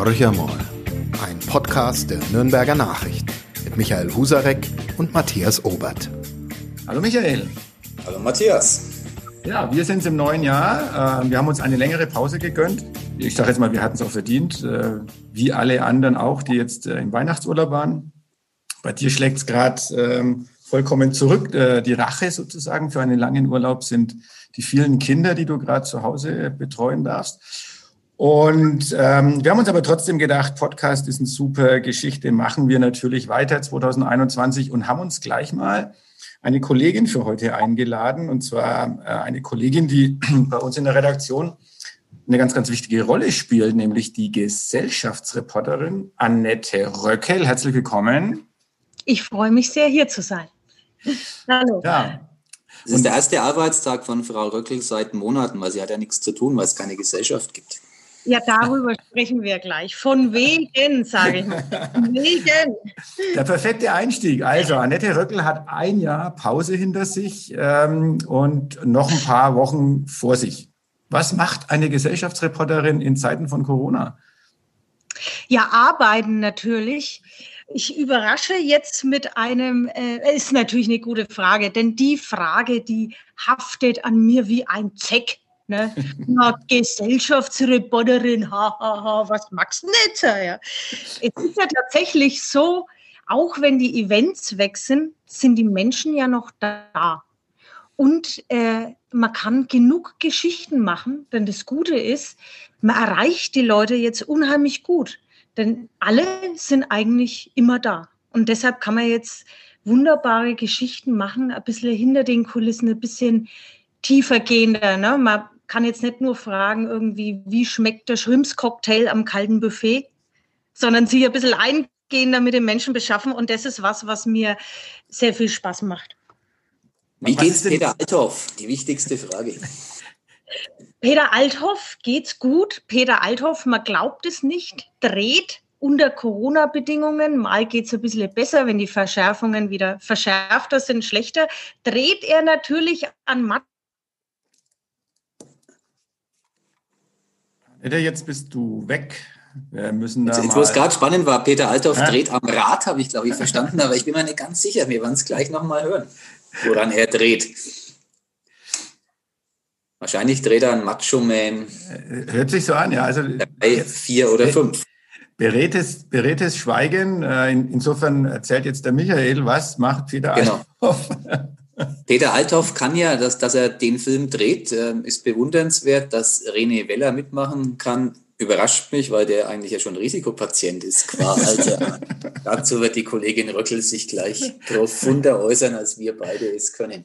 Horcher mal, ein Podcast der Nürnberger Nachricht mit Michael Husarek und Matthias Obert. Hallo Michael. Hallo Matthias. Ja, wir sind im neuen Jahr. Äh, wir haben uns eine längere Pause gegönnt. Ich sage jetzt mal, wir hatten es auch verdient, äh, wie alle anderen auch, die jetzt äh, im Weihnachtsurlaub waren. Bei dir schlägt es gerade ähm, vollkommen zurück. Die Rache sozusagen für einen langen Urlaub sind die vielen Kinder, die du gerade zu Hause betreuen darfst. Und ähm, wir haben uns aber trotzdem gedacht, Podcast ist eine super Geschichte, machen wir natürlich weiter 2021 und haben uns gleich mal eine Kollegin für heute eingeladen, und zwar äh, eine Kollegin, die bei uns in der Redaktion eine ganz, ganz wichtige Rolle spielt, nämlich die Gesellschaftsreporterin Annette Röckel. Herzlich willkommen. Ich freue mich sehr, hier zu sein. Hallo. Ja, das ist der erste Arbeitstag von Frau Röckel seit Monaten, weil sie hat ja nichts zu tun, weil es keine Gesellschaft gibt. Ja, darüber sprechen wir gleich. Von wegen, sage ich mal. Von wegen. Der perfekte Einstieg. Also, Annette Röckel hat ein Jahr Pause hinter sich ähm, und noch ein paar Wochen vor sich. Was macht eine Gesellschaftsreporterin in Zeiten von Corona? Ja, arbeiten natürlich. Ich überrasche jetzt mit einem, äh, ist natürlich eine gute Frage, denn die Frage, die haftet an mir wie ein Zeck. Ne? Na, Gesellschaftsreporterin, hahaha, ha, was magst du nicht? Ja. Es ist ja tatsächlich so, auch wenn die Events weg sind, sind die Menschen ja noch da. Und äh, man kann genug Geschichten machen, denn das Gute ist, man erreicht die Leute jetzt unheimlich gut. Denn alle sind eigentlich immer da. Und deshalb kann man jetzt wunderbare Geschichten machen, ein bisschen hinter den Kulissen, ein bisschen tiefer gehender. Ne? Man kann jetzt nicht nur fragen, irgendwie, wie schmeckt der Schrimpscocktail am kalten Buffet, sondern sich ein bisschen eingehender mit den Menschen beschaffen. Und das ist was, was mir sehr viel Spaß macht. Wie geht's Peter Althoff? Die wichtigste Frage. Peter Althoff geht's gut. Peter Althoff, man glaubt es nicht, dreht unter Corona-Bedingungen. Mal geht's ein bisschen besser, wenn die Verschärfungen wieder verschärfter sind, schlechter. Dreht er natürlich an Matt Jetzt bist du weg. Wir müssen da jetzt, jetzt wo es gerade spannend war, Peter Althoff ja? dreht am Rad, habe ich, glaube ich, verstanden, aber ich bin mir nicht ganz sicher. Wir werden es gleich nochmal hören, woran er dreht. Wahrscheinlich dreht er ein Macho Man. Äh, hört sich so an, ja. Also, drei, vier oder fünf. Beredtes, beredtes Schweigen. Äh, insofern erzählt jetzt der Michael, was macht Peter genau. Althoff? Peter Althoff kann ja, dass, dass er den Film dreht, äh, ist bewundernswert. Dass René Weller mitmachen kann, überrascht mich, weil der eigentlich ja schon Risikopatient ist qua Alter. Dazu wird die Kollegin Röckel sich gleich profunder äußern, als wir beide es können.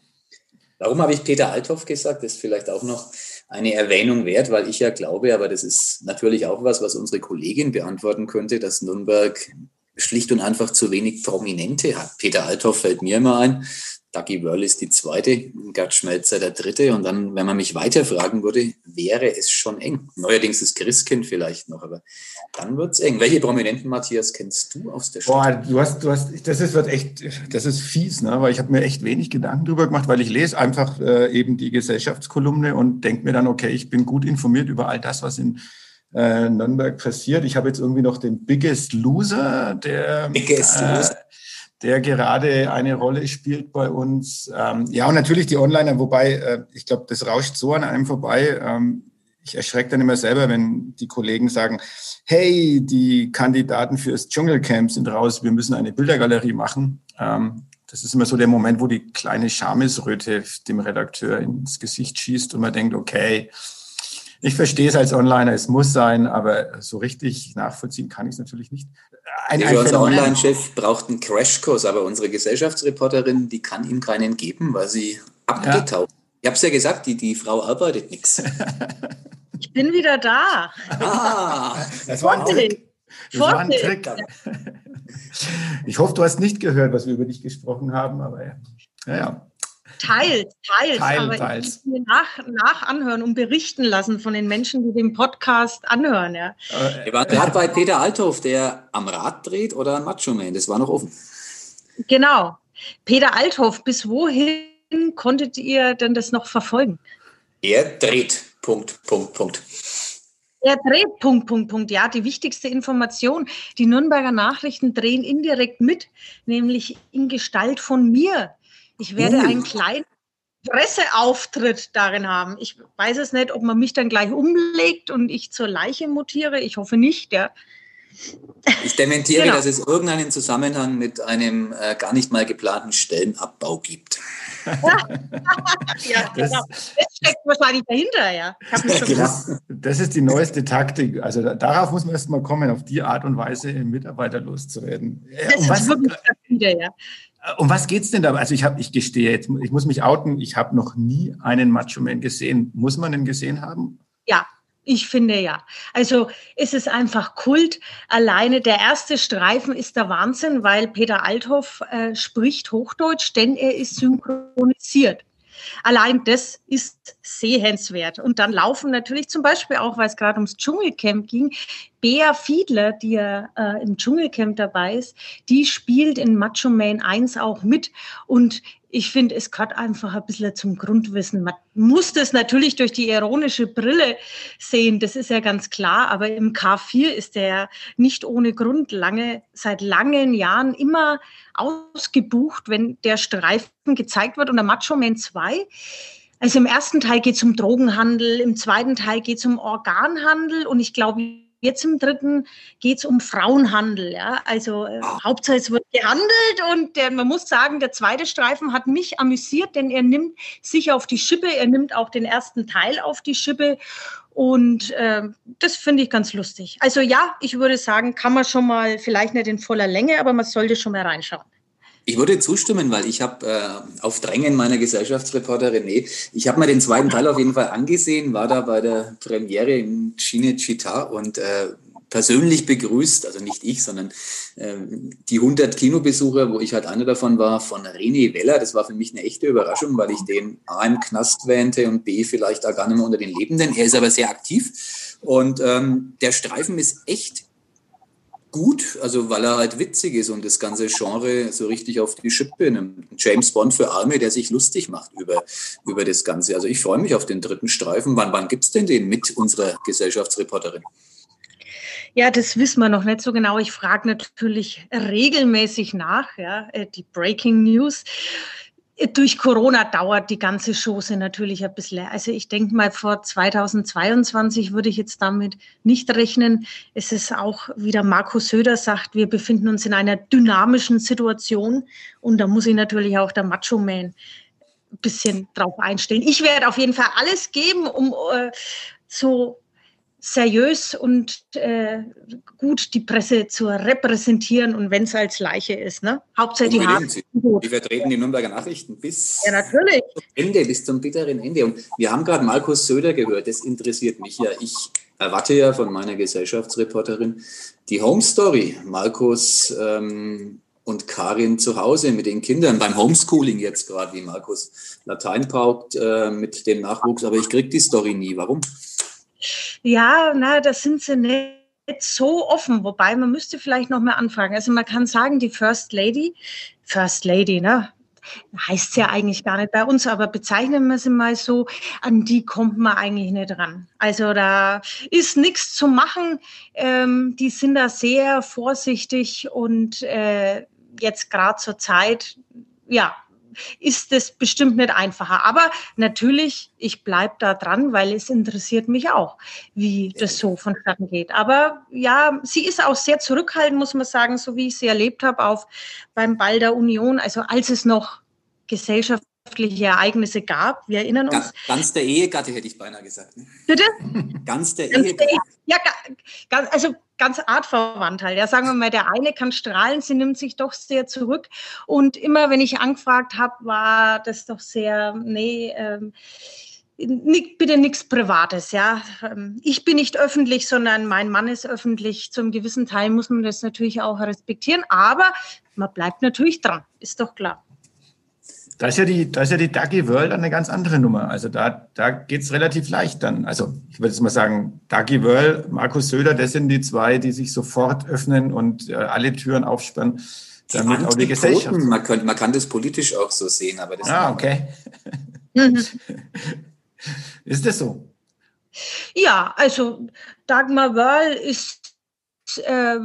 Warum habe ich Peter Althoff gesagt? Das ist vielleicht auch noch eine Erwähnung wert, weil ich ja glaube, aber das ist natürlich auch was, was unsere Kollegin beantworten könnte, dass Nürnberg schlicht und einfach zu wenig Prominente hat. Peter Althoff fällt mir immer ein. Dougie Wörl ist die zweite, Gerd Schmelzer der dritte. Und dann, wenn man mich weiter fragen würde, wäre es schon eng. Neuerdings ist Christkind vielleicht noch, aber dann wird es eng. Welche Prominenten, Matthias, kennst du aus der Stadt? Boah, du hast, du hast, das ist, wird echt, das ist fies, ne? weil ich habe mir echt wenig Gedanken drüber gemacht, weil ich lese einfach äh, eben die Gesellschaftskolumne und denke mir dann, okay, ich bin gut informiert über all das, was in äh, Nürnberg passiert. Ich habe jetzt irgendwie noch den Biggest Loser, der Biggest äh, Loser der gerade eine Rolle spielt bei uns. Ähm, ja, und natürlich die Onliner, wobei äh, ich glaube, das rauscht so an einem vorbei. Ähm, ich erschrecke dann immer selber, wenn die Kollegen sagen, hey, die Kandidaten fürs Dschungelcamp sind raus, wir müssen eine Bildergalerie machen. Ähm, das ist immer so der Moment, wo die kleine Schamesröte dem Redakteur ins Gesicht schießt und man denkt, okay, ich verstehe es als Onliner, es muss sein, aber so richtig nachvollziehen kann ich es natürlich nicht. Ein, ein unser Online-Chef braucht einen Crashkurs, aber unsere Gesellschaftsreporterin, die kann ihm keinen geben, weil sie abgetaucht. Ja. Ich habe es ja gesagt, die, die Frau arbeitet nichts. Ich bin wieder da. Ah, das war ein Trick. Das war ein Trick. Ich hoffe, du hast nicht gehört, was wir über dich gesprochen haben, aber ja. ja. Teils, teils. Teil, aber teils. ich mir nach, nach anhören und berichten lassen von den Menschen, die den Podcast anhören. Ja. Wir waren gerade bei Peter Althoff, der am Rad dreht oder ein Macho Man. Das war noch offen. Genau. Peter Althoff, bis wohin konntet ihr denn das noch verfolgen? Er dreht. Punkt, Punkt, Punkt. Er dreht, Punkt, Punkt, Punkt. Ja, die wichtigste Information. Die Nürnberger Nachrichten drehen indirekt mit, nämlich in Gestalt von mir. Ich werde uh. einen kleinen Presseauftritt darin haben. Ich weiß es nicht, ob man mich dann gleich umlegt und ich zur Leiche mutiere. Ich hoffe nicht, ja. Ich dementiere, genau. dass es irgendeinen Zusammenhang mit einem äh, gar nicht mal geplanten Stellenabbau gibt. ja, das, genau. das steckt wahrscheinlich dahinter, ja. Das, das, ist die neueste Taktik. Also da, darauf muss man erst mal kommen, auf die Art und Weise Mitarbeiter loszuwerden. Das um was, dahinter, ja. Um was geht es denn da? Also ich habe, ich gestehe jetzt, ich muss mich outen, ich habe noch nie einen Macho Man gesehen. Muss man den gesehen haben? Ja, ich finde ja. Also es ist einfach Kult. Alleine der erste Streifen ist der Wahnsinn, weil Peter Althoff äh, spricht Hochdeutsch, denn er ist synchronisiert. Allein das ist sehenswert. Und dann laufen natürlich zum Beispiel auch, weil es gerade ums Dschungelcamp ging, Bea Fiedler, die ja äh, im Dschungelcamp dabei ist, die spielt in Macho Man 1 auch mit. Und ich finde, es gehört einfach ein bisschen zum Grundwissen. Man muss das natürlich durch die ironische Brille sehen, das ist ja ganz klar, aber im K4 ist der nicht ohne Grund lange, seit langen Jahren immer ausgebucht, wenn der Streifen gezeigt wird. Und der Macho Man 2, also im ersten Teil geht es um Drogenhandel, im zweiten Teil geht es um Organhandel und ich glaube, Jetzt im dritten geht es um Frauenhandel. Ja? Also äh, ah. Hauptsache es wird gehandelt und der, man muss sagen, der zweite Streifen hat mich amüsiert, denn er nimmt sich auf die Schippe, er nimmt auch den ersten Teil auf die Schippe und äh, das finde ich ganz lustig. Also ja, ich würde sagen, kann man schon mal, vielleicht nicht in voller Länge, aber man sollte schon mal reinschauen. Ich würde zustimmen, weil ich habe äh, auf Drängen meiner Gesellschaftsreporterin, nee, ich habe mir den zweiten Teil auf jeden Fall angesehen, war da bei der Premiere in Cinecittà und äh, persönlich begrüßt, also nicht ich, sondern äh, die 100 Kinobesucher, wo ich halt einer davon war, von René Weller. Das war für mich eine echte Überraschung, weil ich den A im Knast wähnte und B vielleicht auch gar nicht mehr unter den Lebenden. Er ist aber sehr aktiv und ähm, der Streifen ist echt gut, also weil er halt witzig ist und das ganze Genre so richtig auf die Schippe nimmt. James Bond für Arme, der sich lustig macht über, über das Ganze. Also ich freue mich auf den dritten Streifen. Wann, wann gibt es denn den mit unserer Gesellschaftsreporterin? Ja, das wissen wir noch nicht so genau. Ich frage natürlich regelmäßig nach, ja, äh, die Breaking News. Durch Corona dauert die ganze Chose natürlich ein bisschen. Also ich denke mal, vor 2022 würde ich jetzt damit nicht rechnen. Es ist auch, wie der Markus Söder sagt, wir befinden uns in einer dynamischen Situation. Und da muss ich natürlich auch der Macho-Man ein bisschen drauf einstellen. Ich werde auf jeden Fall alles geben, um äh, so seriös und äh, gut die Presse zu repräsentieren und wenn es als Leiche ist. Ne? Hauptsächlich die Wir vertreten die Nürnberger Nachrichten bis ja, natürlich. zum Ende, bis zum bitteren Ende. Und wir haben gerade Markus Söder gehört, das interessiert mich ja. Ich erwarte ja von meiner Gesellschaftsreporterin die Home Story. Markus ähm, und Karin zu Hause mit den Kindern beim Homeschooling jetzt gerade, wie Markus Latein paukt äh, mit dem Nachwuchs. Aber ich kriege die Story nie. Warum? Ja, na, das sind sie nicht so offen, wobei man müsste vielleicht noch mal anfragen. Also man kann sagen, die First Lady, First Lady, ne? Heißt ja eigentlich gar nicht bei uns, aber bezeichnen wir sie mal so, an die kommt man eigentlich nicht ran. Also da ist nichts zu machen. Ähm, die sind da sehr vorsichtig und äh, jetzt gerade zur Zeit, ja, ist es bestimmt nicht einfacher. Aber natürlich, ich bleibe da dran, weil es interessiert mich auch, wie das so vonstatten geht. Aber ja, sie ist auch sehr zurückhaltend, muss man sagen, so wie ich sie erlebt habe, auf beim Ball der Union. Also als es noch gesellschaftliche Ereignisse gab. Wir erinnern uns. Ganz der Ehegatte hätte ich beinahe gesagt. Ne? Bitte? Ganz der Ehegatte. Ja, ganz, also ganz artverwandt halt. Ja, sagen wir mal, der eine kann strahlen, sie nimmt sich doch sehr zurück. Und immer, wenn ich angefragt habe, war das doch sehr, nee, ähm, bitte nichts Privates, ja. Ähm, ich bin nicht öffentlich, sondern mein Mann ist öffentlich. Zum gewissen Teil muss man das natürlich auch respektieren, aber man bleibt natürlich dran, ist doch klar. Da ist ja die, da ist ja die Dagi World eine ganz andere Nummer. Also da, da geht's relativ leicht dann. Also ich würde jetzt mal sagen, Dagi World, Markus Söder, das sind die zwei, die sich sofort öffnen und äh, alle Türen aufsperren, damit die auch die Gesellschaft. Man, könnte, man kann das politisch auch so sehen, aber das. Ah, okay. Ist das so? Ja, also Dagmar Wörl ist, äh,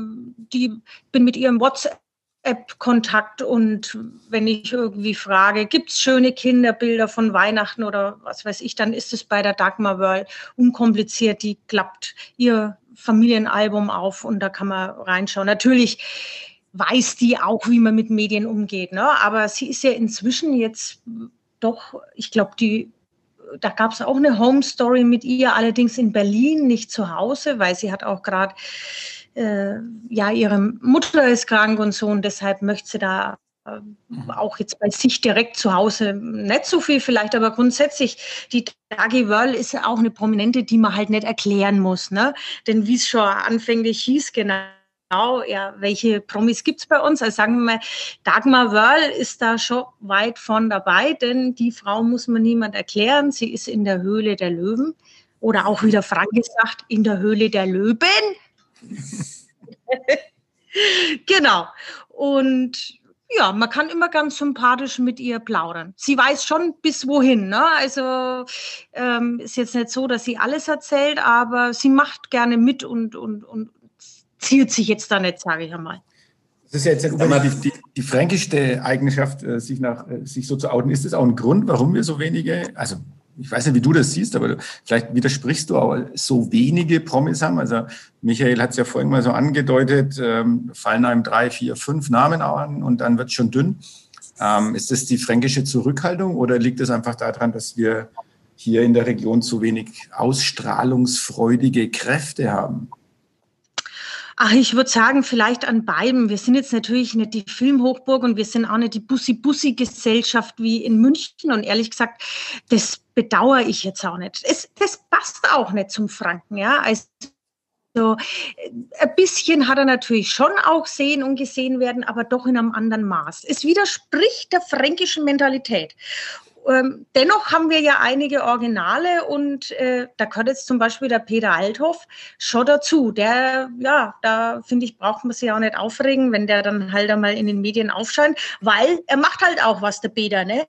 die bin mit ihrem WhatsApp App-Kontakt und wenn ich irgendwie frage, gibt es schöne Kinderbilder von Weihnachten oder was weiß ich, dann ist es bei der Dagmar World unkompliziert. Die klappt ihr Familienalbum auf und da kann man reinschauen. Natürlich weiß die auch, wie man mit Medien umgeht, ne? aber sie ist ja inzwischen jetzt doch, ich glaube, die da gab es auch eine Home Story mit ihr, allerdings in Berlin, nicht zu Hause, weil sie hat auch gerade äh, ja, ihre Mutter ist krank und so und deshalb möchte sie da äh, auch jetzt bei sich direkt zu Hause nicht so viel vielleicht, aber grundsätzlich, die Dagi Wörl ist auch eine Prominente, die man halt nicht erklären muss, ne? Denn wie es schon anfänglich hieß, genau, ja, welche Promis gibt es bei uns? Also sagen wir mal, Dagmar Wörl ist da schon weit von dabei, denn die Frau muss man niemand erklären. Sie ist in der Höhle der Löwen oder auch wieder Frank gesagt, in der Höhle der Löwen. genau. Und ja, man kann immer ganz sympathisch mit ihr plaudern. Sie weiß schon bis wohin. Ne? Also ähm, ist jetzt nicht so, dass sie alles erzählt, aber sie macht gerne mit und, und, und zielt sich jetzt da nicht, sage ich einmal. Das ist ja jetzt die, die, die fränkischste Eigenschaft, äh, sich, nach, äh, sich so zu outen. Ist das auch ein Grund, warum wir so wenige, also ich weiß nicht, wie du das siehst, aber vielleicht widersprichst du auch, so wenige Promis haben. Also Michael hat es ja vorhin mal so angedeutet, ähm, fallen einem drei, vier, fünf Namen an und dann wird es schon dünn. Ähm, ist das die fränkische Zurückhaltung oder liegt es einfach daran, dass wir hier in der Region zu wenig ausstrahlungsfreudige Kräfte haben? Ach, ich würde sagen, vielleicht an beiden. Wir sind jetzt natürlich nicht die Filmhochburg und wir sind auch nicht die Bussi-Bussi-Gesellschaft wie in München. Und ehrlich gesagt, das bedauere ich jetzt auch nicht. Es, das passt auch nicht zum Franken, ja. Also, ein bisschen hat er natürlich schon auch sehen und gesehen werden, aber doch in einem anderen Maß. Es widerspricht der fränkischen Mentalität. Ähm, dennoch haben wir ja einige Originale und äh, da gehört jetzt zum Beispiel der Peter Althoff schon dazu. Der, ja, da finde ich, braucht man sich auch nicht aufregen, wenn der dann halt einmal in den Medien aufscheint, weil er macht halt auch was, der Peter, ne?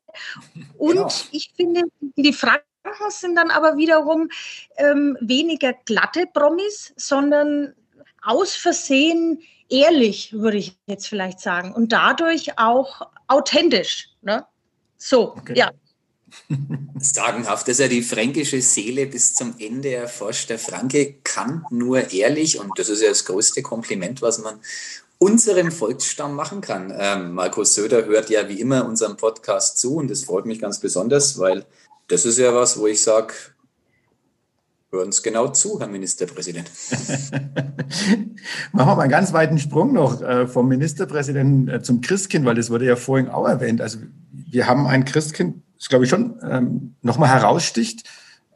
Und genau. ich finde, die Franken sind dann aber wiederum ähm, weniger glatte Promis, sondern aus Versehen ehrlich, würde ich jetzt vielleicht sagen, und dadurch auch authentisch. Ne? So, okay. ja. Sagenhaft, dass er die fränkische Seele bis zum Ende erforscht. Der Franke kann nur ehrlich, und das ist ja das größte Kompliment, was man unserem Volksstamm machen kann. Ähm, Markus Söder hört ja wie immer unserem Podcast zu und das freut mich ganz besonders, weil das ist ja was, wo ich sage, hören uns genau zu, Herr Ministerpräsident. Machen wir mal einen ganz weiten Sprung noch äh, vom Ministerpräsidenten äh, zum Christkind, weil das wurde ja vorhin auch erwähnt. Also wir haben ein Christkind, das glaube ich schon ähm, nochmal heraussticht.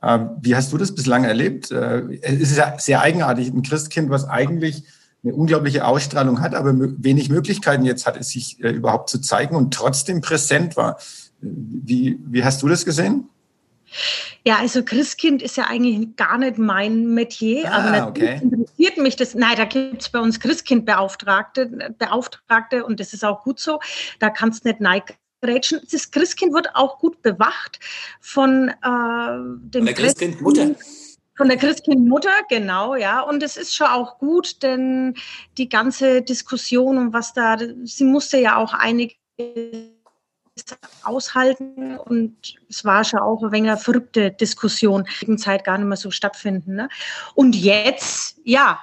Ähm, wie hast du das bislang erlebt? Äh, es ist ja sehr eigenartig, ein Christkind, was eigentlich eine unglaubliche Ausstrahlung hat, aber wenig Möglichkeiten jetzt hat, es sich äh, überhaupt zu zeigen und trotzdem präsent war. Wie, wie hast du das gesehen? Ja, also Christkind ist ja eigentlich gar nicht mein Metier, ah, aber okay. interessiert mich das. Nein, da gibt es bei uns Christkindbeauftragte Beauftragte und das ist auch gut so. Da kannst du nicht neigrätschen. Das Christkind wird auch gut bewacht von äh, dem von der Christkindmutter. Von der Christkindmutter, genau, ja. Und es ist schon auch gut, denn die ganze Diskussion um was da, sie musste ja auch einige aushalten und es war schon auch ein wenig eine verrückte Diskussion, in Zeit gar nicht mehr so stattfinden. Ne? Und jetzt, ja,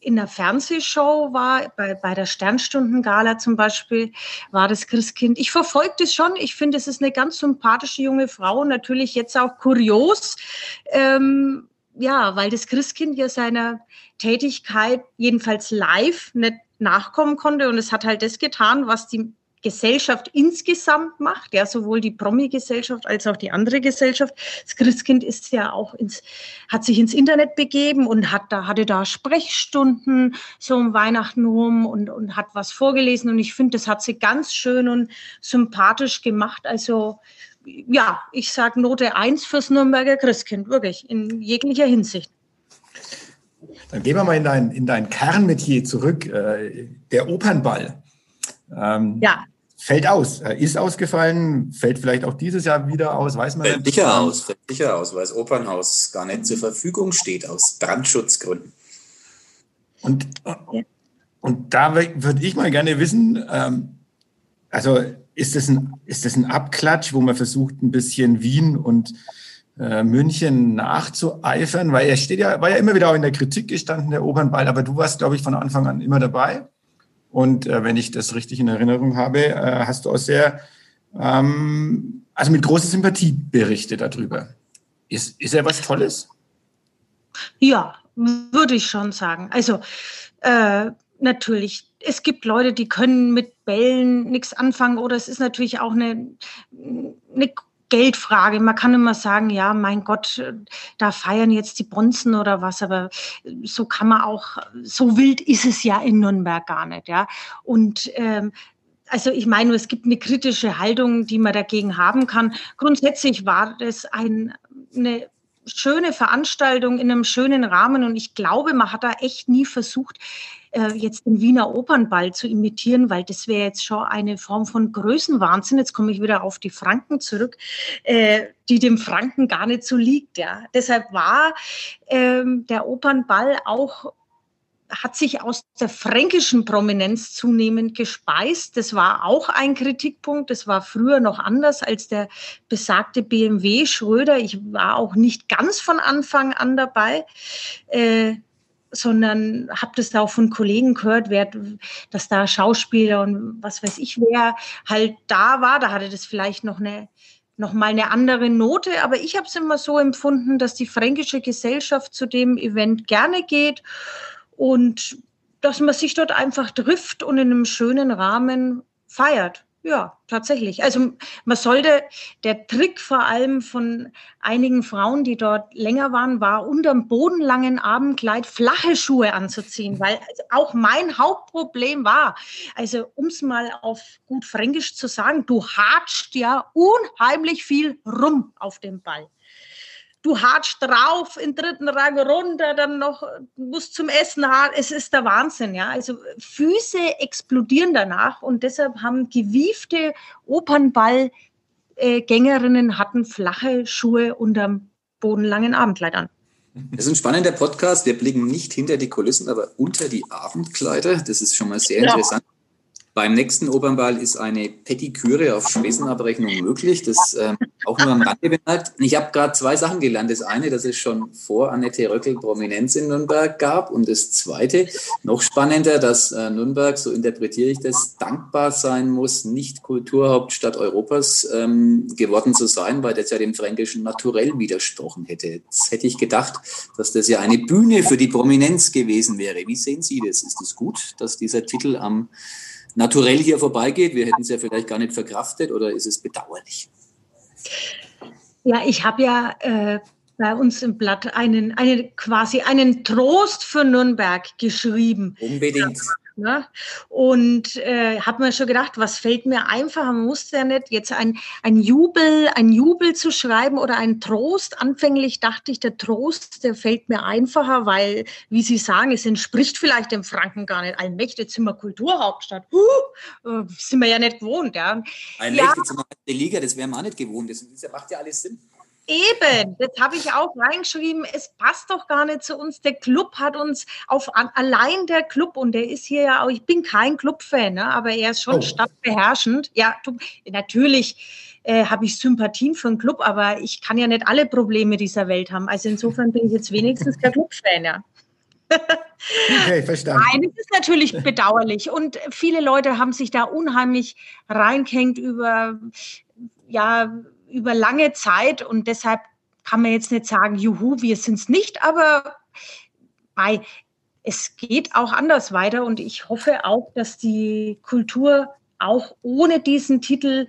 in der Fernsehshow war, bei, bei der Sternstundengala zum Beispiel, war das Christkind. Ich verfolge das schon. Ich finde, es ist eine ganz sympathische junge Frau. Natürlich jetzt auch kurios. Ähm, ja, weil das Christkind ja seiner Tätigkeit jedenfalls live nicht nachkommen konnte und es hat halt das getan, was die Gesellschaft insgesamt macht, ja, sowohl die Promi-Gesellschaft als auch die andere Gesellschaft. Das Christkind ist ja auch ins, hat sich ins Internet begeben und hat da, hatte da Sprechstunden so um Weihnachten rum und, und hat was vorgelesen. Und ich finde, das hat sie ganz schön und sympathisch gemacht. Also, ja, ich sage Note 1 fürs Nürnberger Christkind, wirklich, in jeglicher Hinsicht. Dann gehen wir mal in dein, in dein Kernmetier zurück, äh, der Opernball. Ähm, ja. Fällt aus, äh, ist ausgefallen, fällt vielleicht auch dieses Jahr wieder aus, weiß man fällt nicht. Sicher aus, fällt sicher aus, weil das Opernhaus gar nicht zur Verfügung steht aus Brandschutzgründen. Und, und da würde ich mal gerne wissen, ähm, also ist das, ein, ist das ein Abklatsch, wo man versucht, ein bisschen Wien und äh, München nachzueifern? Weil er steht ja, war ja immer wieder auch in der Kritik gestanden, der Opernball, aber du warst, glaube ich, von Anfang an immer dabei. Und äh, wenn ich das richtig in Erinnerung habe, äh, hast du auch sehr, ähm, also mit großer Sympathie berichtet darüber. Ist, ist er was Tolles? Ja, würde ich schon sagen. Also äh, natürlich, es gibt Leute, die können mit Bällen nichts anfangen oder es ist natürlich auch eine, eine Geldfrage. Man kann immer sagen, ja, mein Gott, da feiern jetzt die Bonzen oder was, aber so kann man auch, so wild ist es ja in Nürnberg gar nicht, ja. Und ähm, also ich meine, es gibt eine kritische Haltung, die man dagegen haben kann. Grundsätzlich war das ein, eine schöne Veranstaltung in einem schönen Rahmen und ich glaube, man hat da echt nie versucht, äh, jetzt den Wiener Opernball zu imitieren, weil das wäre jetzt schon eine Form von Größenwahnsinn. Jetzt komme ich wieder auf die Franken zurück, äh, die dem Franken gar nicht so liegt. Ja. Deshalb war ähm, der Opernball auch hat sich aus der fränkischen Prominenz zunehmend gespeist. Das war auch ein Kritikpunkt. Das war früher noch anders als der besagte BMW Schröder. Ich war auch nicht ganz von Anfang an dabei. Äh, sondern habe das da auch von Kollegen gehört, wer, dass da Schauspieler und was weiß ich wer halt da war. Da hatte das vielleicht noch eine noch mal eine andere Note, aber ich habe es immer so empfunden, dass die fränkische Gesellschaft zu dem Event gerne geht und dass man sich dort einfach trifft und in einem schönen Rahmen feiert. Ja, tatsächlich. Also man sollte, der Trick vor allem von einigen Frauen, die dort länger waren, war unterm bodenlangen Abendkleid flache Schuhe anzuziehen, weil auch mein Hauptproblem war, also um es mal auf gut Fränkisch zu sagen, du hatscht ja unheimlich viel rum auf dem Ball du hatscht drauf, in dritten Rang runter, dann noch, musst zum Essen hart. Es ist der Wahnsinn, ja. Also Füße explodieren danach und deshalb haben gewiefte Opernballgängerinnen hatten flache Schuhe unterm bodenlangen Abendkleid an. Das ist ein spannender Podcast. Wir blicken nicht hinter die Kulissen, aber unter die Abendkleider. Das ist schon mal sehr ja. interessant. Beim nächsten Opernball ist eine Petiküre auf Spesenabrechnung möglich. Das ähm, auch nur am Rande bemerkt. Ich habe gerade zwei Sachen gelernt. Das eine, dass es schon vor Annette Röckel Prominenz in Nürnberg gab. Und das zweite, noch spannender, dass äh, Nürnberg, so interpretiere ich das, dankbar sein muss, nicht Kulturhauptstadt Europas ähm, geworden zu sein, weil das ja dem Fränkischen naturell widersprochen hätte. Jetzt hätte ich gedacht, dass das ja eine Bühne für die Prominenz gewesen wäre. Wie sehen Sie das? Ist es gut, dass dieser Titel am naturell hier vorbeigeht? Wir hätten es ja vielleicht gar nicht verkraftet oder ist es bedauerlich? Ja, ich habe ja äh, bei uns im Blatt einen, einen quasi einen Trost für Nürnberg geschrieben. Unbedingt. Ne? Und äh, habe mir schon gedacht, was fällt mir einfacher? Man musste ja nicht jetzt ein, ein Jubel, ein Jubel zu schreiben oder ein Trost. Anfänglich dachte ich, der Trost, der fällt mir einfacher, weil, wie Sie sagen, es entspricht vielleicht dem Franken gar nicht. Allmächtig sind wir Kulturhauptstadt. Uh, äh, sind wir ja nicht gewohnt. Ja. Allmächtig ja. sind wir Liga, das wären wir auch nicht gewohnt. Das macht ja alles Sinn. Eben, das habe ich auch reingeschrieben. Es passt doch gar nicht zu uns. Der Club hat uns auf allein der Club und der ist hier ja auch. Ich bin kein Clubfan, ne, aber er ist schon oh. stadtbeherrschend. Ja, du, natürlich äh, habe ich Sympathien für den Club, aber ich kann ja nicht alle Probleme dieser Welt haben. Also insofern bin ich jetzt wenigstens der Clubfan, ja. Okay, verstanden. Nein, es ist natürlich bedauerlich und viele Leute haben sich da unheimlich reingehängt über ja über lange Zeit und deshalb kann man jetzt nicht sagen, juhu, wir sind es nicht, aber bei, es geht auch anders weiter und ich hoffe auch, dass die Kultur auch ohne diesen Titel,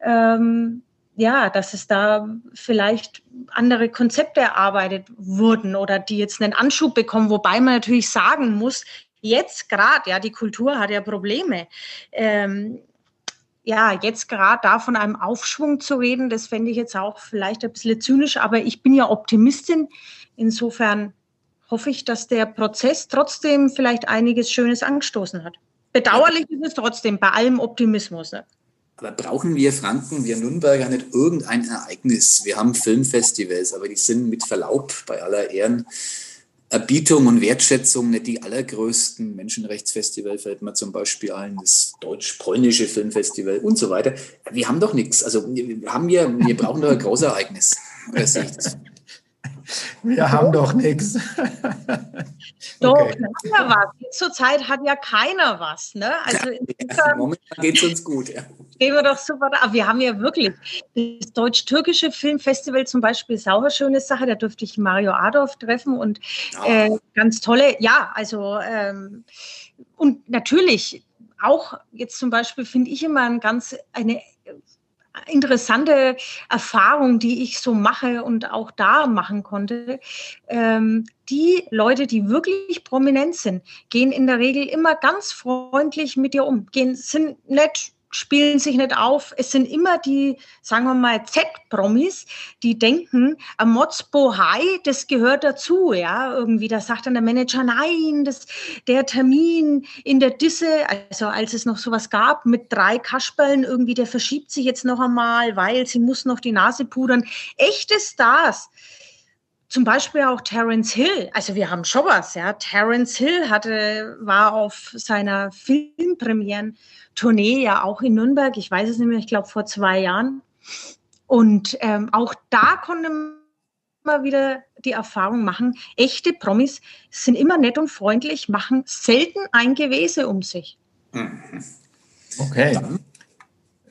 ähm, ja, dass es da vielleicht andere Konzepte erarbeitet wurden oder die jetzt einen Anschub bekommen, wobei man natürlich sagen muss, jetzt gerade, ja, die Kultur hat ja Probleme. Ähm, ja, jetzt gerade da von einem Aufschwung zu reden, das fände ich jetzt auch vielleicht ein bisschen zynisch, aber ich bin ja Optimistin. Insofern hoffe ich, dass der Prozess trotzdem vielleicht einiges Schönes angestoßen hat. Bedauerlich ist es trotzdem, bei allem Optimismus. Ne? Aber brauchen wir Franken, wir Nürnberger nicht irgendein Ereignis? Wir haben Filmfestivals, aber die sind mit Verlaub bei aller Ehren Erbietung und Wertschätzung nicht die allergrößten. Menschenrechtsfestival fällt mir zum Beispiel ein, das deutsch-polnische Filmfestival und so weiter. Wir haben doch nichts. Also haben wir, wir brauchen doch ein großes Ereignis. Oder sehe ich das? Wir haben doch nichts. Doch, okay. haben wir was. Zurzeit hat ja keiner was. Ne? Also ja, momentan geht es uns gut. Ja. Gehen wir doch super da. Aber wir haben ja wirklich das deutsch-türkische Filmfestival zum Beispiel eine schöne Sache. Da durfte ich Mario Adolf treffen und ja. äh, ganz tolle, ja, also ähm, und natürlich auch jetzt zum Beispiel finde ich immer ein ganz eine interessante Erfahrung, die ich so mache und auch da machen konnte. Ähm, die Leute, die wirklich prominent sind, gehen in der Regel immer ganz freundlich mit dir um, gehen, sind nett, spielen sich nicht auf. Es sind immer die, sagen wir mal, Z-Promis, die denken, ein Motzbo High, das gehört dazu, ja, irgendwie. Da sagt dann der Manager, nein, das, der Termin in der Disse, also als es noch sowas gab mit drei Kasperlen, irgendwie, der verschiebt sich jetzt noch einmal, weil sie muss noch die Nase pudern. Echte Stars zum Beispiel auch Terence Hill. Also wir haben schon was, ja. Terence Hill hatte, war auf seiner Filmpremieren-Tournee ja auch in Nürnberg. Ich weiß es nicht mehr, ich glaube vor zwei Jahren. Und ähm, auch da konnte man wieder die Erfahrung machen, echte Promis sind immer nett und freundlich, machen selten ein Gewese um sich. Okay.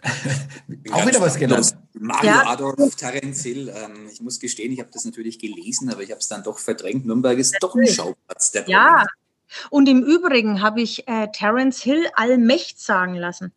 auch wieder was gelernt. Mario ja. Adolf, Terence Hill. Ähm, ich muss gestehen, ich habe das natürlich gelesen, aber ich habe es dann doch verdrängt. Nürnberg ist doch ein Schauplatz der. Ja, und im Übrigen habe ich äh, Terence Hill allmächt sagen lassen.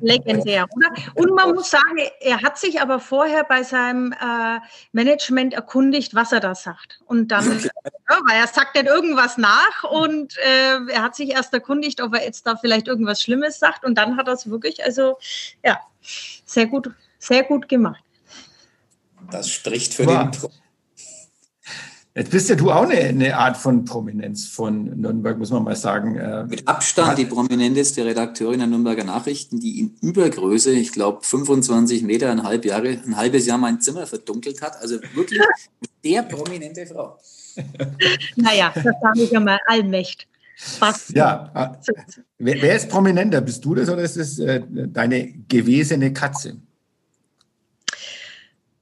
Legendär, oder? Und man muss sagen, er hat sich aber vorher bei seinem äh, Management erkundigt, was er da sagt. Und dann, ja, weil er sagt nicht irgendwas nach und äh, er hat sich erst erkundigt, ob er jetzt da vielleicht irgendwas Schlimmes sagt. Und dann hat er es wirklich, also ja, sehr gut, sehr gut gemacht. Das spricht für wow. den Druck. Jetzt bist ja du auch eine, eine, Art von Prominenz von Nürnberg, muss man mal sagen. Äh, Mit Abstand die prominenteste Redakteurin der Nürnberger Nachrichten, die in Übergröße, ich glaube 25 Meter, ein, halb Jahre, ein halbes Jahr mein Zimmer verdunkelt hat. Also wirklich der prominente Frau. Naja, das sage ich ja mal allmächt. Was? Ja, äh, wer, wer, ist prominenter? Bist du das oder ist es äh, deine gewesene Katze?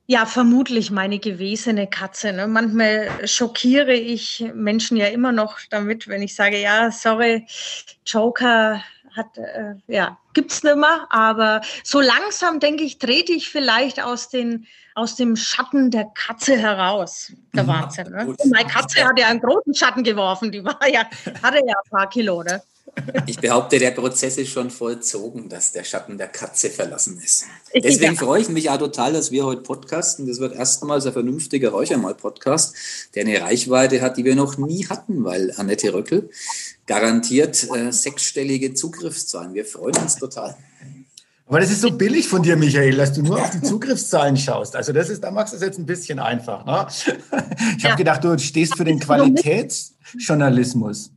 Ja, vermutlich meine gewesene Katze. Ne? Manchmal schockiere ich Menschen ja immer noch damit, wenn ich sage, ja, sorry, Joker hat, äh, ja, gibt's nicht mehr. Aber so langsam, denke ich, trete ich vielleicht aus, den, aus dem Schatten der Katze heraus. Der mhm. Wahnsinn. Ne? meine Katze hat ja einen großen Schatten geworfen. Die war ja, hatte ja ein paar Kilo, ne? Ich behaupte, der Prozess ist schon vollzogen, dass der Schatten der Katze verlassen ist. Deswegen ja. freue ich mich auch total, dass wir heute podcasten. Das wird erstmals ein vernünftiger Räuchermal-Podcast, der eine Reichweite hat, die wir noch nie hatten, weil Annette Röckel garantiert äh, sechsstellige Zugriffszahlen. Wir freuen uns total. Aber das ist so billig von dir, Michael, dass du nur auf die Zugriffszahlen schaust. Also das ist, da machst du es jetzt ein bisschen einfach. Ne? Ich ja. habe gedacht, du stehst für den Qualitätsjournalismus.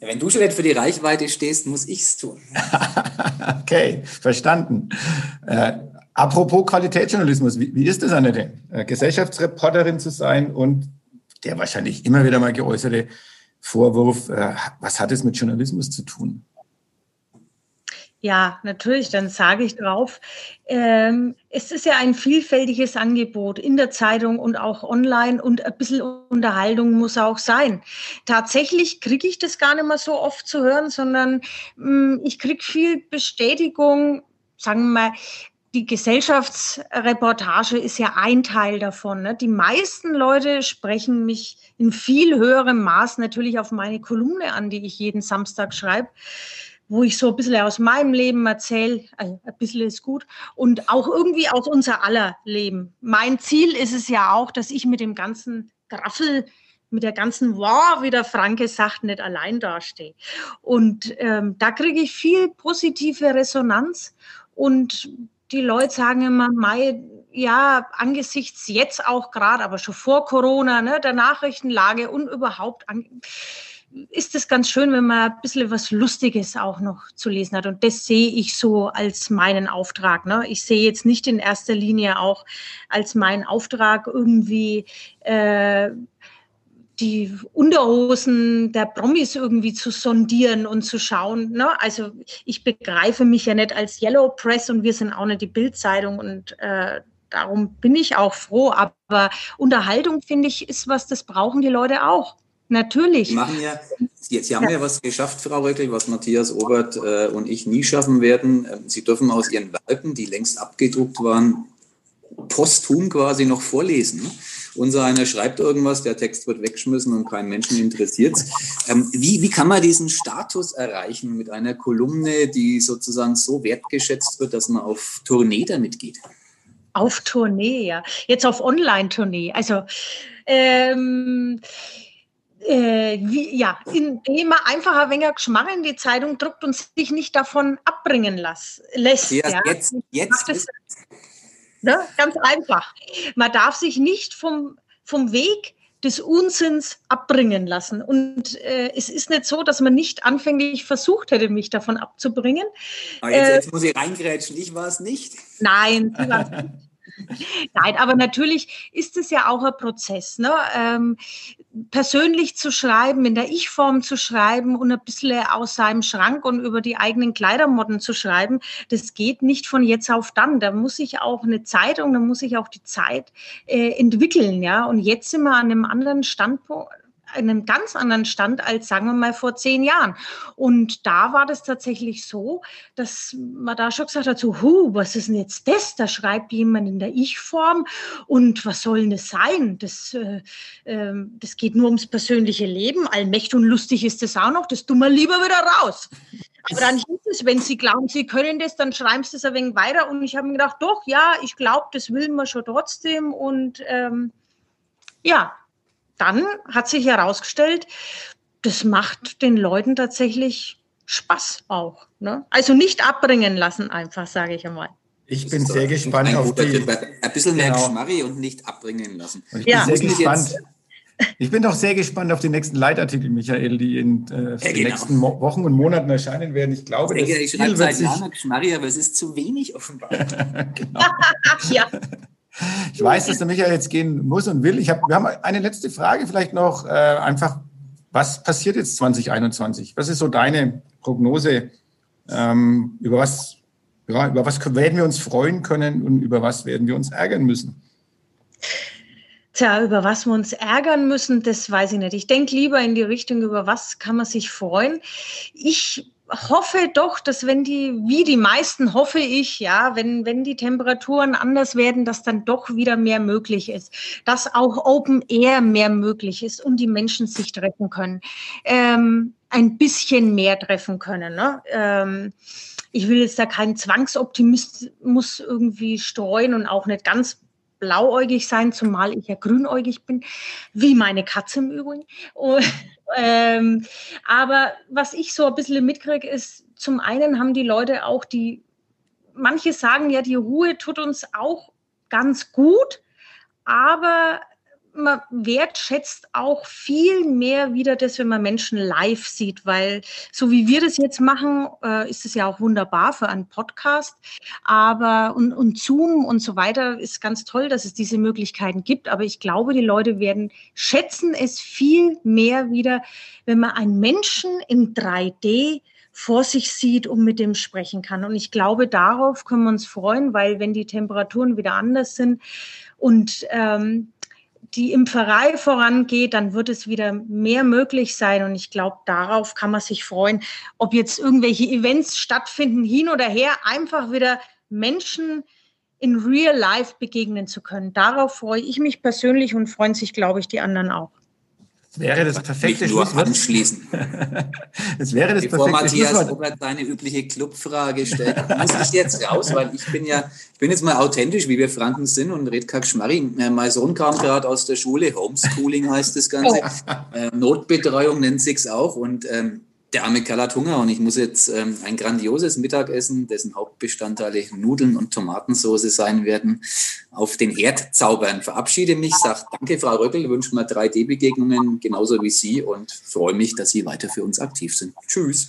Wenn du schon nicht für die Reichweite stehst, muss ich es tun. okay, verstanden. Äh, apropos Qualitätsjournalismus, wie, wie ist es, Annette, äh, Gesellschaftsreporterin zu sein und der wahrscheinlich immer wieder mal geäußerte Vorwurf, äh, was hat es mit Journalismus zu tun? Ja, natürlich, dann sage ich drauf. Ähm, es ist ja ein vielfältiges Angebot in der Zeitung und auch online und ein bisschen Unterhaltung muss auch sein. Tatsächlich kriege ich das gar nicht mehr so oft zu hören, sondern mh, mm, ich kriege viel Bestätigung, sagen wir mal, die Gesellschaftsreportage ist ja ein Teil davon. Ne? Die meisten Leute sprechen mich in viel höherem Maß natürlich auf meine Kolumne an, die ich jeden Samstag schreibe wo ich so ein bisschen aus meinem Leben erzähle, also ein bisschen ist gut, und auch irgendwie aus unser aller Leben. Mein Ziel ist es ja auch, dass ich mit dem ganzen Graffel, mit der ganzen Wow, wie der Franke sagt, nicht allein dastehe. Und ähm, da kriege ich viel positive Resonanz und die Leute sagen immer, Mai, ja, angesichts jetzt auch gerade, aber schon vor Corona, ne, der Nachrichtenlage und überhaupt ist es ganz schön, wenn man ein bisschen was Lustiges auch noch zu lesen hat. Und das sehe ich so als meinen Auftrag. Ne? Ich sehe jetzt nicht in erster Linie auch als meinen Auftrag irgendwie äh, die Unterhosen der Promis irgendwie zu sondieren und zu schauen. Ne? Also ich begreife mich ja nicht als Yellow Press und wir sind auch nicht die Bildzeitung und äh, darum bin ich auch froh. Aber Unterhaltung, finde ich, ist was, das brauchen die Leute auch. Natürlich. Sie machen ja, Sie, Sie haben ja. ja was geschafft, Frau Röckl, was Matthias Obert äh, und ich nie schaffen werden. Ähm, Sie dürfen aus Ihren Werken, die längst abgedruckt waren, posthum quasi noch vorlesen. Unser einer schreibt irgendwas, der Text wird weggeschmissen und keinen Menschen interessiert. Ähm, wie, wie kann man diesen Status erreichen mit einer Kolumne, die sozusagen so wertgeschätzt wird, dass man auf Tournee damit geht? Auf Tournee, ja. Jetzt auf Online-Tournee. Also, ähm, äh, wie, ja, indem man einfach ein wenig Geschmack in die Zeitung drückt und sich nicht davon abbringen las, lässt. Ja, ja. Jetzt, jetzt ist ne? Ganz einfach. Man darf sich nicht vom, vom Weg des Unsinns abbringen lassen. Und äh, es ist nicht so, dass man nicht anfänglich versucht hätte, mich davon abzubringen. Aber jetzt, äh, jetzt muss ich reingrätschen, ich war es nicht. Nein, nicht. Nein, aber natürlich ist es ja auch ein Prozess. Ne? Ähm, persönlich zu schreiben, in der Ich-Form zu schreiben und ein bisschen aus seinem Schrank und über die eigenen Kleidermotten zu schreiben, das geht nicht von jetzt auf dann. Da muss ich auch eine Zeitung, da muss ich auch die Zeit äh, entwickeln. Ja? Und jetzt sind wir an einem anderen Standpunkt, einem ganz anderen Stand als, sagen wir mal, vor zehn Jahren. Und da war das tatsächlich so, dass man da schon gesagt hat, so, hu, was ist denn jetzt das? Da schreibt jemand in der Ich-Form und was soll denn das sein? Das, äh, äh, das geht nur ums persönliche Leben. Allmächtig und lustig ist das auch noch, das tun wir lieber wieder raus. Aber dann hieß es, wenn Sie glauben, Sie können das, dann schreiben Sie es ein wenig weiter. Und ich habe mir gedacht, doch, ja, ich glaube, das will man schon trotzdem. Und ähm, ja, dann hat sich herausgestellt, das macht den Leuten tatsächlich Spaß auch. Ne? Also nicht abbringen lassen einfach, sage ich einmal. Ich bin sehr gespannt auf die... Ein bisschen mehr genau. Geschmarri und nicht abbringen lassen. Und ich bin ja. sehr gespannt. Ich bin doch sehr gespannt auf die nächsten Leitartikel, Michael, die in äh, ja, den genau. nächsten Mo Wochen und Monaten erscheinen werden. Ich glaube, ich denke, ich schreibe seit Jahren Geschmarri, aber es ist zu wenig offenbar. genau. ja. Ich weiß, dass der Michael jetzt gehen muss und will. Ich hab, wir haben eine letzte Frage vielleicht noch. Äh, einfach, was passiert jetzt 2021? Was ist so deine Prognose? Ähm, über, was, ja, über was werden wir uns freuen können und über was werden wir uns ärgern müssen? Tja, über was wir uns ärgern müssen, das weiß ich nicht. Ich denke lieber in die Richtung, über was kann man sich freuen. Ich hoffe doch, dass wenn die, wie die meisten hoffe ich, ja, wenn, wenn die Temperaturen anders werden, dass dann doch wieder mehr möglich ist, dass auch Open Air mehr möglich ist und die Menschen sich treffen können, ähm, ein bisschen mehr treffen können. Ne? Ähm, ich will jetzt da keinen Zwangsoptimismus irgendwie streuen und auch nicht ganz blauäugig sein, zumal ich ja grünäugig bin, wie meine Katze im Übrigen. Und, ähm, aber was ich so ein bisschen mitkriege, ist, zum einen haben die Leute auch die, manche sagen ja, die Ruhe tut uns auch ganz gut, aber man wertschätzt auch viel mehr wieder das, wenn man Menschen live sieht, weil so wie wir das jetzt machen, äh, ist es ja auch wunderbar für einen Podcast. Aber und, und Zoom und so weiter ist ganz toll, dass es diese Möglichkeiten gibt. Aber ich glaube, die Leute werden schätzen es viel mehr wieder, wenn man einen Menschen in 3D vor sich sieht und mit dem sprechen kann. Und ich glaube, darauf können wir uns freuen, weil wenn die Temperaturen wieder anders sind und ähm, die Impferei vorangeht, dann wird es wieder mehr möglich sein. Und ich glaube, darauf kann man sich freuen, ob jetzt irgendwelche Events stattfinden, hin oder her, einfach wieder Menschen in real life begegnen zu können. Darauf freue ich mich persönlich und freuen sich, glaube ich, die anderen auch. Das wäre das perfekte nur Schlusswort. anschließen. das wäre das Bevor perfekte Matthias Schlusswort. Robert seine übliche Clubfrage stellt, muss ich jetzt raus, weil ich bin ja, ich bin jetzt mal authentisch, wie wir Franken sind und red kack Schmarri. Äh, mein Sohn kam gerade aus der Schule, Homeschooling heißt das Ganze. Oh. Äh, Notbetreuung nennt sich's auch und ähm, der arme Kerl hat Hunger und ich muss jetzt ähm, ein grandioses Mittagessen, dessen Hauptbestandteile Nudeln und Tomatensauce sein werden, auf den Herd zaubern. Verabschiede mich, sage danke, Frau Röckel, wünsche mir 3D-Begegnungen genauso wie Sie und freue mich, dass Sie weiter für uns aktiv sind. Tschüss.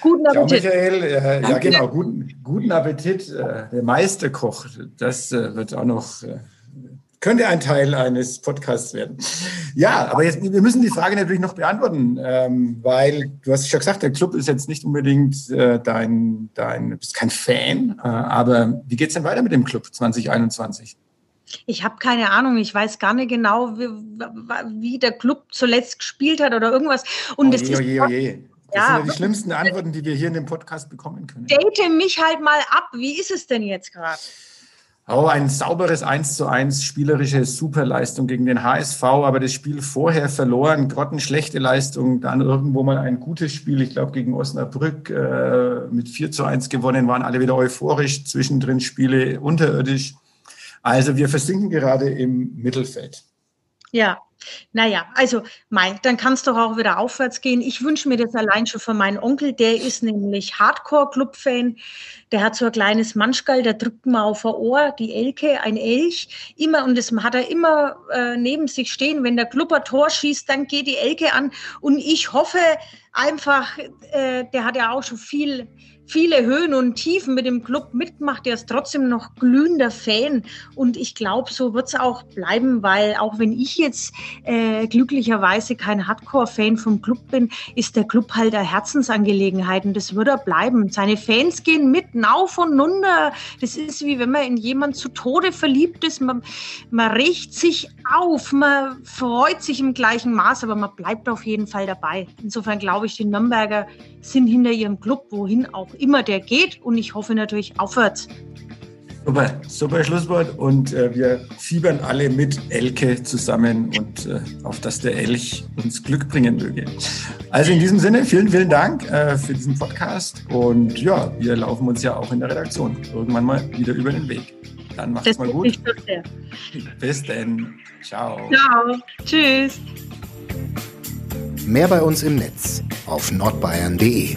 Guten Appetit. Ciao, Michael. Äh, ja, genau. Guten, guten Appetit. Äh, der Meisterkoch, das äh, wird auch noch äh, könnte ein Teil eines Podcasts werden. Ja, aber jetzt, wir müssen die Frage natürlich noch beantworten, ähm, weil du hast schon gesagt, der Club ist jetzt nicht unbedingt äh, dein, dein, du bist kein Fan, äh, aber wie geht's denn weiter mit dem Club 2021? Ich habe keine Ahnung, ich weiß gar nicht genau, wie, wie, der Club zuletzt gespielt hat oder irgendwas. Und oh, das je, ist, je, je. Das ja, sind ja die schlimmsten Antworten, die wir hier in dem Podcast bekommen können. Date mich halt mal ab. Wie ist es denn jetzt gerade? Oh, ein sauberes 1 zu 1, spielerische Superleistung gegen den HSV, aber das Spiel vorher verloren, grottenschlechte Leistung, dann irgendwo mal ein gutes Spiel, ich glaube gegen Osnabrück äh, mit 4 zu 1 gewonnen, waren alle wieder euphorisch, zwischendrin Spiele unterirdisch. Also wir versinken gerade im Mittelfeld. Ja, naja, also Mai, dann kann es doch auch wieder aufwärts gehen. Ich wünsche mir das allein schon für meinen Onkel, der ist nämlich Hardcore-Club-Fan. Der hat so ein kleines Manschgal, der drückt mal auf ein Ohr, die Elke, ein Elch, immer, und das hat er immer äh, neben sich stehen. Wenn der Club ein Tor schießt, dann geht die Elke an. Und ich hoffe einfach, äh, der hat ja auch schon viel viele Höhen und Tiefen mit dem Club mitgemacht. Er ist trotzdem noch glühender Fan und ich glaube, so wird es auch bleiben, weil auch wenn ich jetzt äh, glücklicherweise kein Hardcore-Fan vom Club bin, ist der Club halt eine Herzensangelegenheit und das wird er bleiben. Seine Fans gehen mit auf und runter. Das ist wie wenn man in jemand zu Tode verliebt ist. Man, man regt sich auf, man freut sich im gleichen Maß, aber man bleibt auf jeden Fall dabei. Insofern glaube ich, die Nürnberger sind hinter ihrem Club, wohin auch immer der geht. Und ich hoffe natürlich aufwärts. Super, super Schlusswort. Und äh, wir fiebern alle mit Elke zusammen und äh, auf dass der Elch uns Glück bringen möge. Also in diesem Sinne, vielen, vielen Dank äh, für diesen Podcast. Und ja, wir laufen uns ja auch in der Redaktion irgendwann mal wieder über den Weg. Dann macht's das mal gut. Bis dann. Ciao. Ciao. Tschüss. Mehr bei uns im Netz auf nordbayern.de